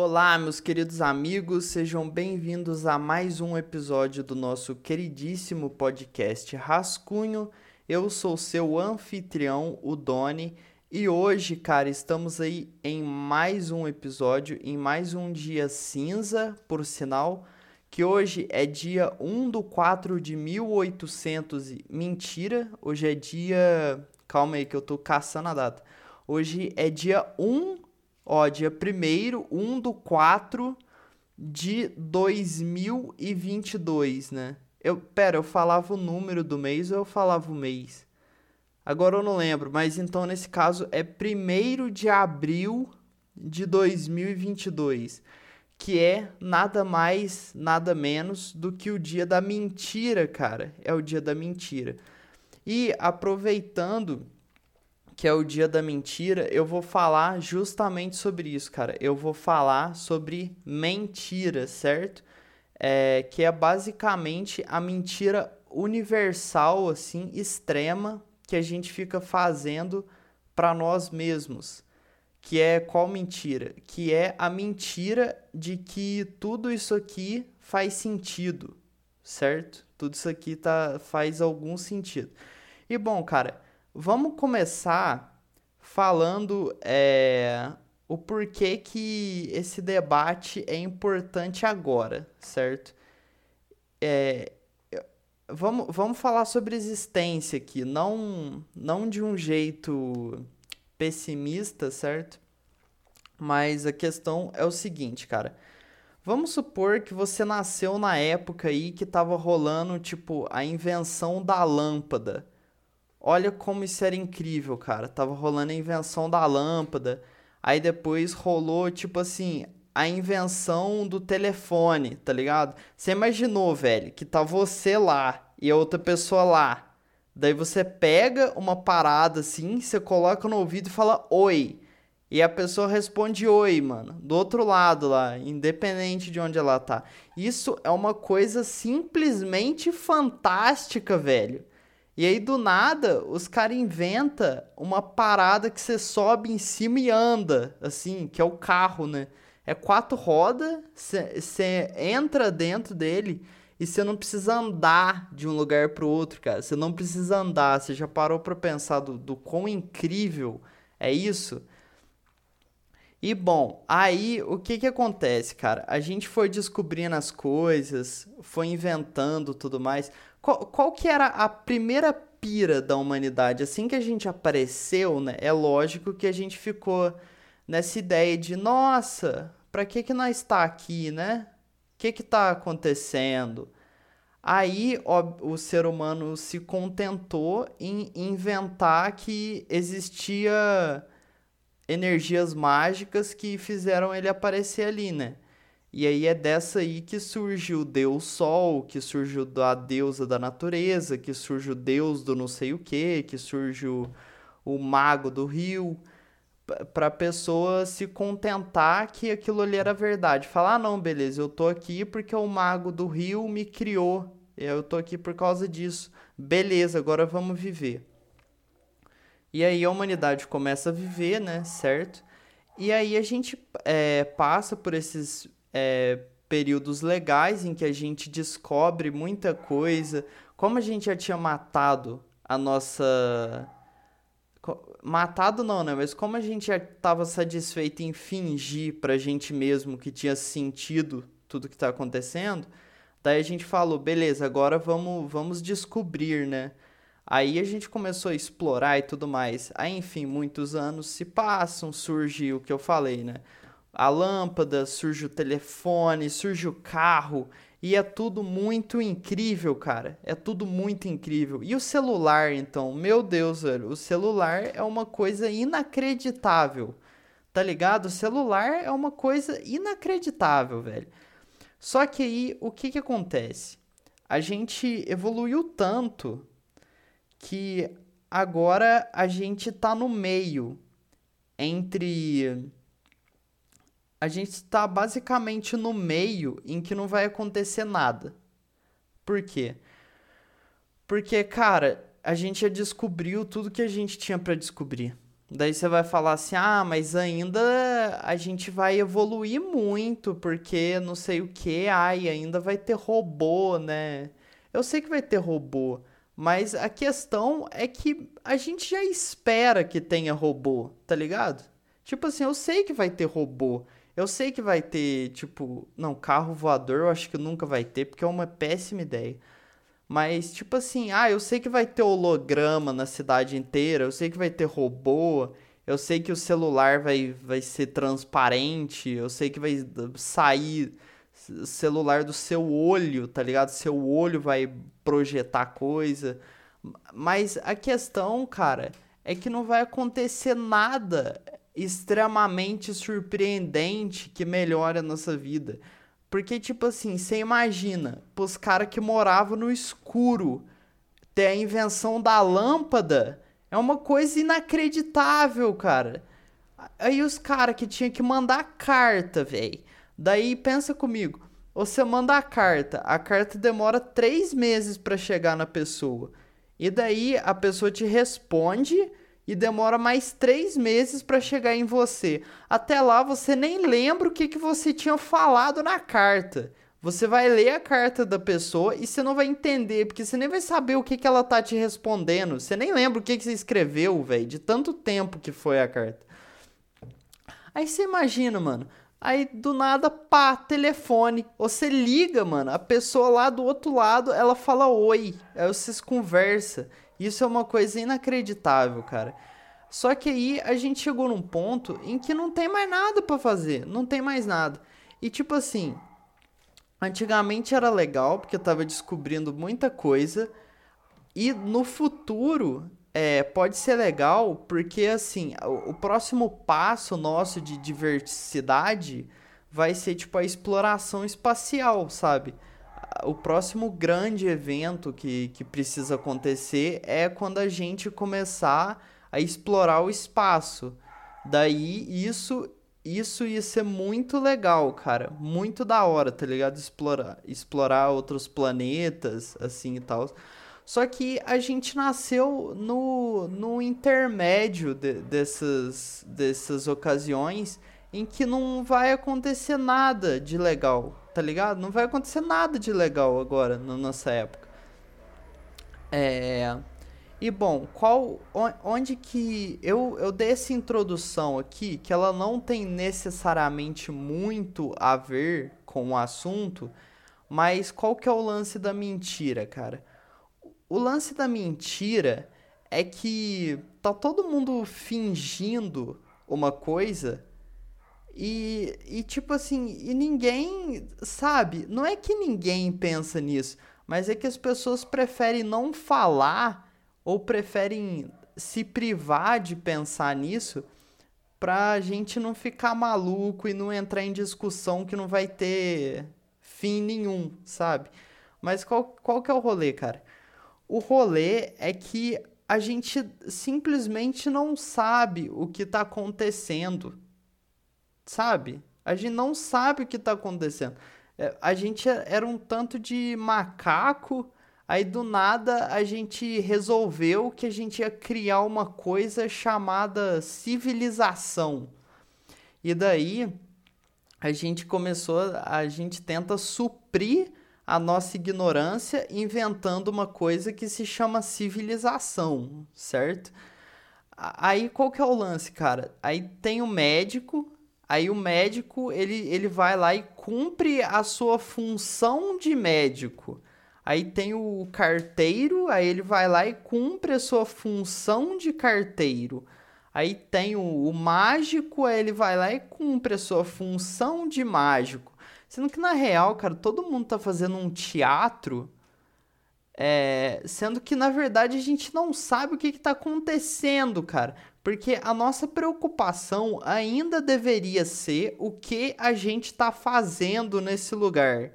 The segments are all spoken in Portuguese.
Olá, meus queridos amigos, sejam bem-vindos a mais um episódio do nosso queridíssimo podcast Rascunho. Eu sou seu anfitrião, o Doni, e hoje, cara, estamos aí em mais um episódio, em mais um dia cinza, por sinal, que hoje é dia 1 do 4 de 1800 e... Mentira, hoje é dia... Calma aí que eu tô caçando a data. Hoje é dia 1, ó, dia 1 1 do 4 de 2022, né? Eu, pera, eu falava o número do mês ou eu falava o mês? Agora eu não lembro, mas então nesse caso é 1 de abril de 2022 que é nada mais, nada menos do que o dia da mentira, cara. É o dia da mentira. E aproveitando que é o dia da mentira, eu vou falar justamente sobre isso, cara. Eu vou falar sobre mentira, certo? É, que é basicamente a mentira universal, assim, extrema, que a gente fica fazendo para nós mesmos que é qual mentira? Que é a mentira de que tudo isso aqui faz sentido, certo? Tudo isso aqui tá, faz algum sentido. E bom, cara, vamos começar falando é, o porquê que esse debate é importante agora, certo? É, vamos, vamos falar sobre existência aqui, não, não de um jeito pessimista, certo? Mas a questão é o seguinte, cara. Vamos supor que você nasceu na época aí que tava rolando, tipo, a invenção da lâmpada. Olha como isso era incrível, cara. Tava rolando a invenção da lâmpada. Aí depois rolou, tipo assim, a invenção do telefone, tá ligado? Você imaginou, velho, que tá você lá e a outra pessoa lá. Daí você pega uma parada assim, você coloca no ouvido e fala oi. E a pessoa responde oi, mano, do outro lado lá, independente de onde ela tá. Isso é uma coisa simplesmente fantástica, velho. E aí do nada, os caras inventam uma parada que você sobe em cima e anda, assim, que é o carro, né? É quatro rodas, você entra dentro dele e você não precisa andar de um lugar para o outro, cara. Você não precisa andar. Você já parou para pensar do, do quão incrível é isso? E bom, aí o que que acontece, cara? A gente foi descobrindo as coisas, foi inventando tudo mais. Qual, qual que era a primeira pira da humanidade? Assim que a gente apareceu, né? É lógico que a gente ficou nessa ideia de, nossa, para que que nós está aqui, né? que que está acontecendo? Aí ó, o ser humano se contentou em inventar que existia energias mágicas que fizeram ele aparecer ali, né? E aí é dessa aí que surge o Deus Sol, que surge a deusa da natureza, que surge o Deus do não sei o que, que surge o, o mago do rio para a pessoa se contentar que aquilo ali era verdade. Falar, ah, não, beleza, eu tô aqui porque o mago do rio me criou. Eu tô aqui por causa disso. Beleza, agora vamos viver. E aí a humanidade começa a viver, né, certo? E aí a gente é, passa por esses é, períodos legais em que a gente descobre muita coisa. Como a gente já tinha matado a nossa matado não, né? Mas como a gente já estava satisfeito em fingir pra gente mesmo que tinha sentido tudo que tá acontecendo, daí a gente falou, beleza, agora vamos, vamos descobrir, né? Aí a gente começou a explorar e tudo mais. Aí, enfim, muitos anos se passam, surge o que eu falei, né? A lâmpada, surge o telefone, surge o carro, e é tudo muito incrível, cara. É tudo muito incrível. E o celular, então? Meu Deus, velho. O celular é uma coisa inacreditável. Tá ligado? O celular é uma coisa inacreditável, velho. Só que aí, o que que acontece? A gente evoluiu tanto que agora a gente tá no meio entre a gente está basicamente no meio em que não vai acontecer nada. Por quê? Porque, cara, a gente já descobriu tudo que a gente tinha para descobrir. Daí você vai falar assim: ah, mas ainda a gente vai evoluir muito, porque não sei o que, ai, ainda vai ter robô, né? Eu sei que vai ter robô, mas a questão é que a gente já espera que tenha robô, tá ligado? Tipo assim, eu sei que vai ter robô. Eu sei que vai ter, tipo, não, carro voador eu acho que nunca vai ter, porque é uma péssima ideia. Mas, tipo assim, ah, eu sei que vai ter holograma na cidade inteira, eu sei que vai ter robô, eu sei que o celular vai, vai ser transparente, eu sei que vai sair celular do seu olho, tá ligado? Seu olho vai projetar coisa. Mas a questão, cara, é que não vai acontecer nada extremamente surpreendente que melhore a nossa vida. Porque, tipo assim, você imagina, pros caras que moravam no escuro, ter a invenção da lâmpada é uma coisa inacreditável, cara. Aí os caras que tinha que mandar carta, velho. Daí pensa comigo, você manda a carta, a carta demora três meses para chegar na pessoa. E daí a pessoa te responde e demora mais três meses para chegar em você. Até lá você nem lembra o que, que você tinha falado na carta. Você vai ler a carta da pessoa e você não vai entender, porque você nem vai saber o que, que ela tá te respondendo. Você nem lembra o que, que você escreveu, velho, de tanto tempo que foi a carta. Aí você imagina, mano. Aí do nada, pá, telefone. Você liga, mano. A pessoa lá do outro lado, ela fala oi. Aí vocês conversam. Isso é uma coisa inacreditável, cara. Só que aí a gente chegou num ponto em que não tem mais nada para fazer, não tem mais nada. E tipo assim, antigamente era legal porque eu tava descobrindo muita coisa e no futuro é, pode ser legal porque assim, o, o próximo passo nosso de diversidade vai ser tipo a exploração espacial, sabe? O próximo grande evento que, que precisa acontecer é quando a gente começar a explorar o espaço. Daí isso isso ia ser muito legal, cara. Muito da hora, tá ligado? Explorar, explorar outros planetas, assim e tal. Só que a gente nasceu no, no intermédio de, dessas, dessas ocasiões em que não vai acontecer nada de legal, tá ligado? Não vai acontecer nada de legal agora na nossa época. É. E bom, qual onde que eu, eu dei essa introdução aqui, que ela não tem necessariamente muito a ver com o assunto, mas qual que é o lance da mentira, cara? O lance da mentira é que tá todo mundo fingindo uma coisa e, e tipo assim, e ninguém sabe, não é que ninguém pensa nisso, mas é que as pessoas preferem não falar ou preferem se privar de pensar nisso pra gente não ficar maluco e não entrar em discussão que não vai ter fim nenhum, sabe? Mas qual, qual que é o rolê, cara? O rolê é que a gente simplesmente não sabe o que tá acontecendo sabe? A gente não sabe o que está acontecendo. É, a gente é, era um tanto de macaco, aí do nada a gente resolveu que a gente ia criar uma coisa chamada civilização. E daí a gente começou, a gente tenta suprir a nossa ignorância inventando uma coisa que se chama civilização, certo? Aí qual que é o lance, cara? Aí tem o médico, Aí o médico, ele, ele vai lá e cumpre a sua função de médico. Aí tem o carteiro, aí ele vai lá e cumpre a sua função de carteiro. Aí tem o, o mágico, aí ele vai lá e cumpre a sua função de mágico. Sendo que na real, cara, todo mundo tá fazendo um teatro, é, sendo que na verdade a gente não sabe o que, que tá acontecendo, cara. Porque a nossa preocupação ainda deveria ser o que a gente está fazendo nesse lugar.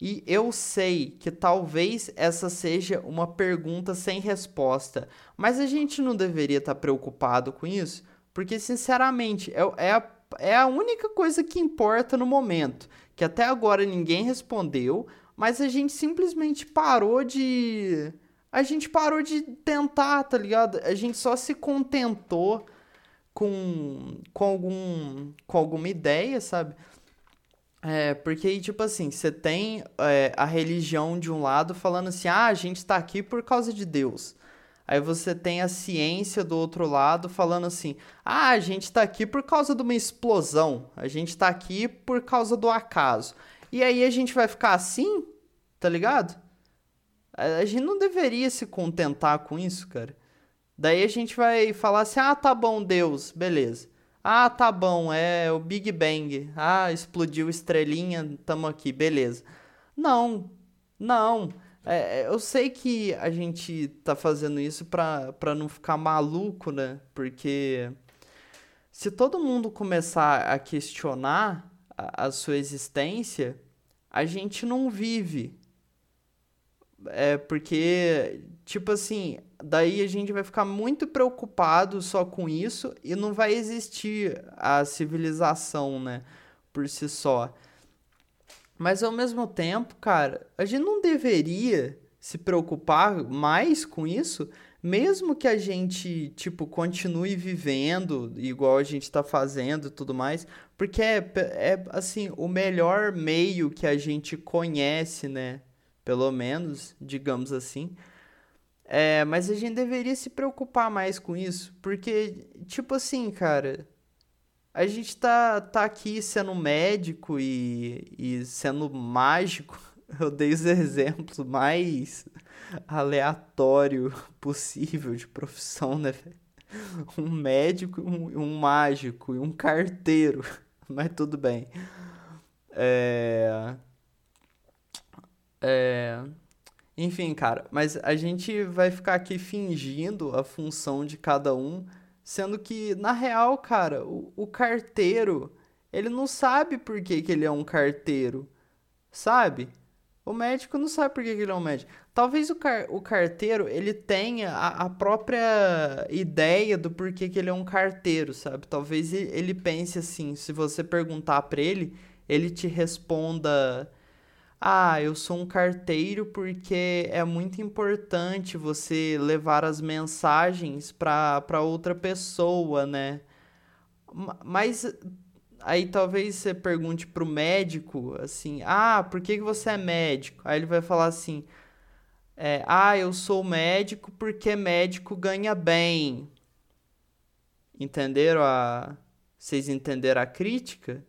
E eu sei que talvez essa seja uma pergunta sem resposta, mas a gente não deveria estar tá preocupado com isso, porque sinceramente é, é, a, é a única coisa que importa no momento. Que até agora ninguém respondeu, mas a gente simplesmente parou de a gente parou de tentar, tá ligado? A gente só se contentou com, com, algum, com alguma ideia, sabe? É, porque, tipo assim, você tem é, a religião de um lado falando assim, ah, a gente tá aqui por causa de Deus. Aí você tem a ciência do outro lado falando assim, ah, a gente tá aqui por causa de uma explosão, a gente tá aqui por causa do acaso. E aí a gente vai ficar assim, tá ligado? A gente não deveria se contentar com isso, cara. Daí a gente vai falar assim: ah, tá bom, Deus, beleza. Ah, tá bom, é o Big Bang. Ah, explodiu estrelinha, tamo aqui, beleza. Não, não. É, é, eu sei que a gente tá fazendo isso pra, pra não ficar maluco, né? Porque se todo mundo começar a questionar a, sua existência, a gente não vive. É porque, tipo assim, daí a gente vai ficar muito preocupado só com isso e não vai existir a civilização, né, por si só. Mas ao mesmo tempo, cara, a gente não deveria se preocupar mais com isso, mesmo que a gente, tipo, continue vivendo igual a gente tá fazendo e tudo mais, porque é, é assim, o melhor meio que a gente conhece, né? pelo menos, digamos assim. É, mas a gente deveria se preocupar mais com isso, porque, tipo assim, cara, a gente tá, tá aqui sendo médico e, e sendo mágico. Eu dei os exemplos mais aleatório possível de profissão, né, Um médico, um, um mágico e um carteiro. Mas tudo bem. É... É... Enfim, cara, mas a gente vai ficar aqui fingindo a função de cada um, sendo que, na real, cara, o, o carteiro, ele não sabe por que, que ele é um carteiro, sabe? O médico não sabe por que, ele é um médico. Talvez o, car o carteiro, ele tenha a, a própria ideia do porquê que ele é um carteiro, sabe? Talvez ele pense assim, se você perguntar para ele, ele te responda ah, eu sou um carteiro porque é muito importante você levar as mensagens para outra pessoa, né? Mas aí talvez você pergunte pro médico assim: "Ah, por que, que você é médico?" Aí ele vai falar assim: é, "Ah, eu sou médico porque médico ganha bem." Entenderam a Vocês entenderam a crítica?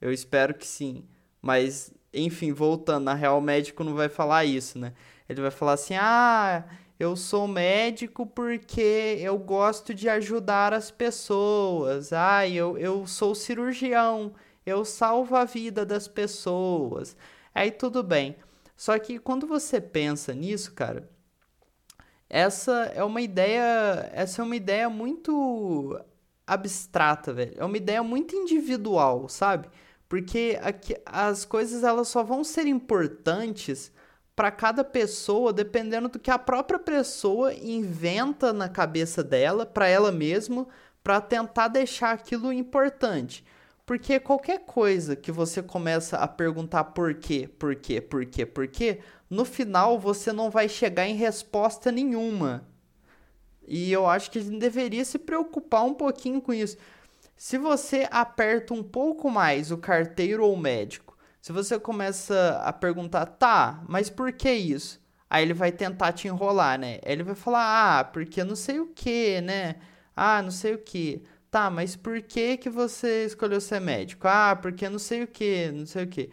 Eu espero que sim. Mas enfim, voltando, na real o médico não vai falar isso, né? Ele vai falar assim: "Ah, eu sou médico porque eu gosto de ajudar as pessoas. Ah, eu, eu sou cirurgião, eu salvo a vida das pessoas." Aí tudo bem. Só que quando você pensa nisso, cara, essa é uma ideia, essa é uma ideia muito abstrata, velho. É uma ideia muito individual, sabe? Porque aqui, as coisas elas só vão ser importantes para cada pessoa dependendo do que a própria pessoa inventa na cabeça dela, para ela mesma, para tentar deixar aquilo importante. Porque qualquer coisa que você começa a perguntar por quê, por quê, por quê, por quê, no final você não vai chegar em resposta nenhuma. E eu acho que a gente deveria se preocupar um pouquinho com isso. Se você aperta um pouco mais o carteiro ou o médico, se você começa a perguntar, tá, mas por que isso? Aí ele vai tentar te enrolar, né? Aí ele vai falar, ah, porque não sei o que, né? Ah, não sei o que. Tá, mas por que que você escolheu ser médico? Ah, porque não sei o que, não sei o que.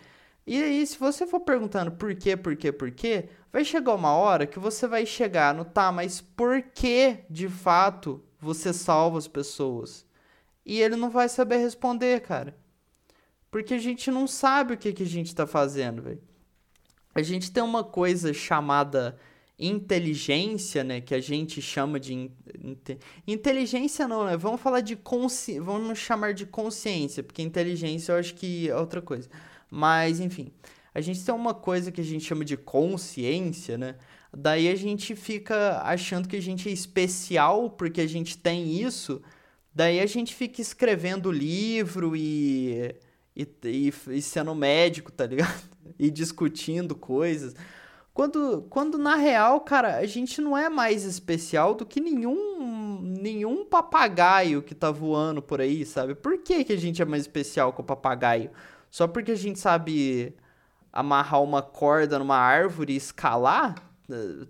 E aí, se você for perguntando por quê, por quê, por quê, vai chegar uma hora que você vai chegar no tá, mas por que de fato você salva as pessoas? E ele não vai saber responder, cara. Porque a gente não sabe o que, que a gente tá fazendo. A gente tem uma coisa chamada inteligência, né, que a gente chama de in inteligência não, né? Vamos falar de consci... vamos chamar de consciência, porque inteligência eu acho que é outra coisa. Mas enfim, a gente tem uma coisa que a gente chama de consciência, né? Daí a gente fica achando que a gente é especial porque a gente tem isso, Daí a gente fica escrevendo livro e, e, e, e sendo médico, tá ligado? E discutindo coisas. Quando, quando na real, cara, a gente não é mais especial do que nenhum, nenhum papagaio que tá voando por aí, sabe? Por que, que a gente é mais especial que o papagaio? Só porque a gente sabe amarrar uma corda numa árvore e escalar?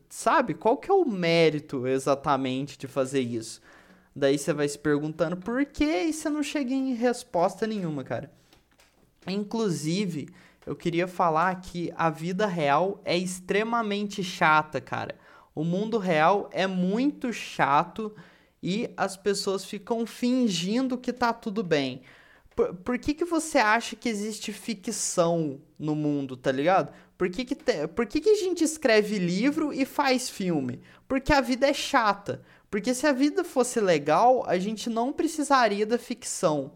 Sabe? Qual que é o mérito exatamente de fazer isso? Daí você vai se perguntando por quê e você não chega em resposta nenhuma, cara. Inclusive, eu queria falar que a vida real é extremamente chata, cara. O mundo real é muito chato e as pessoas ficam fingindo que tá tudo bem. Por, por que, que você acha que existe ficção no mundo, tá ligado? Por que, que, te, por que, que a gente escreve livro e faz filme? Porque a vida é chata. Porque se a vida fosse legal, a gente não precisaria da ficção.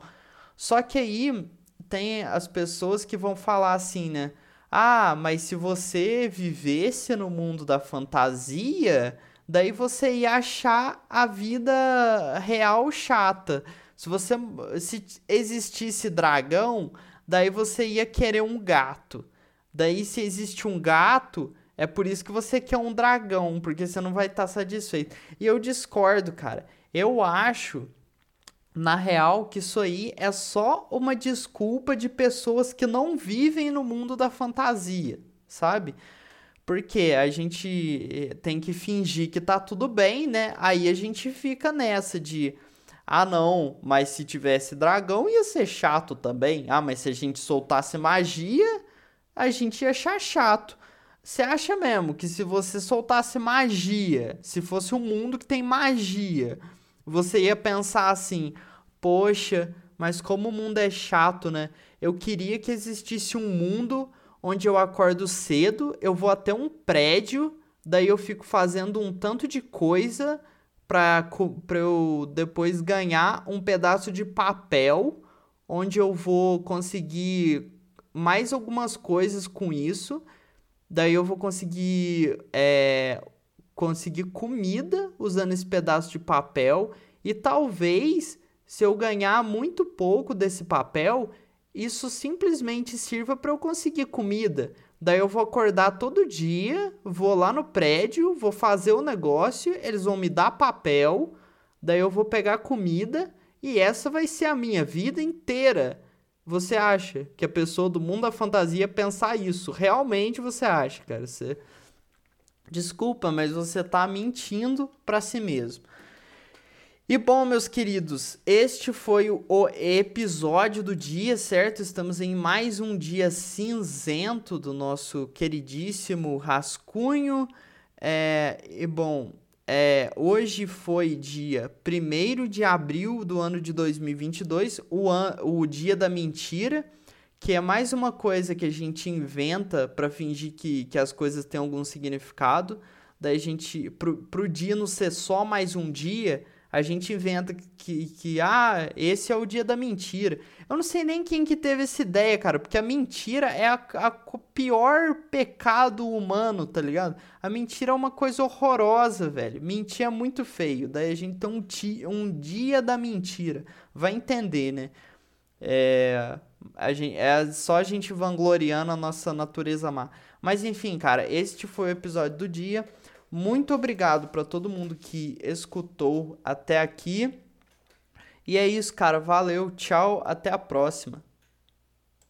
Só que aí tem as pessoas que vão falar assim, né? Ah, mas se você vivesse no mundo da fantasia, daí você ia achar a vida real chata. Se você se existisse dragão, daí você ia querer um gato. Daí se existe um gato, é por isso que você quer um dragão, porque você não vai estar tá satisfeito. E eu discordo, cara. Eu acho na real, que isso aí é só uma desculpa de pessoas que não vivem no mundo da fantasia, sabe? Porque a gente eh, tem que fingir que tá tudo bem, né? Aí a gente fica nessa de ah, não, mas se tivesse dragão ia ser chato também. Ah, mas se a gente soltasse magia, a gente ia achar chato. Você acha mesmo que se você soltasse magia, se fosse um mundo que tem magia, você ia pensar assim: poxa, mas como o mundo é chato, né? Eu queria que existisse um mundo onde eu acordo cedo, eu vou até um prédio, daí eu fico fazendo um tanto de coisa para eu depois ganhar um pedaço de papel onde eu vou conseguir mais algumas coisas com isso. Daí eu vou conseguir é, conseguir comida usando esse pedaço de papel e talvez se eu ganhar muito pouco desse papel, isso simplesmente sirva para eu conseguir comida. Daí eu vou acordar todo dia, vou lá no prédio, vou fazer o negócio, eles vão me dar papel, daí eu vou pegar comida e essa vai ser a minha vida inteira. Você acha que a pessoa do mundo da fantasia pensar isso? Realmente você acha, cara? Você Desculpa, mas você tá mentindo para si mesmo. E bom, meus queridos, este foi o episódio do dia, certo? Estamos em mais um dia cinzento do nosso queridíssimo rascunho. É, e bom, é, hoje foi dia 1 de abril do ano de 2022, o, an o dia da mentira, que é mais uma coisa que a gente inventa para fingir que, que as coisas têm algum significado. Daí a gente, pro, pro dia não ser só mais um dia a gente inventa que, que, ah, esse é o dia da mentira. Eu não sei nem quem que teve essa ideia, cara, porque a mentira é a, a pior pecado humano, tá ligado? A mentira é uma coisa horrorosa, velho. Mentir é muito feio. Daí a gente tem um, ti, um dia da mentira. Vai entender, né? É, a gente, é só a gente vangloriando a nossa natureza má. Mas enfim, cara, este foi o episódio do dia. Muito obrigado para todo mundo que escutou até aqui. E é isso, cara. Valeu, tchau, até a próxima.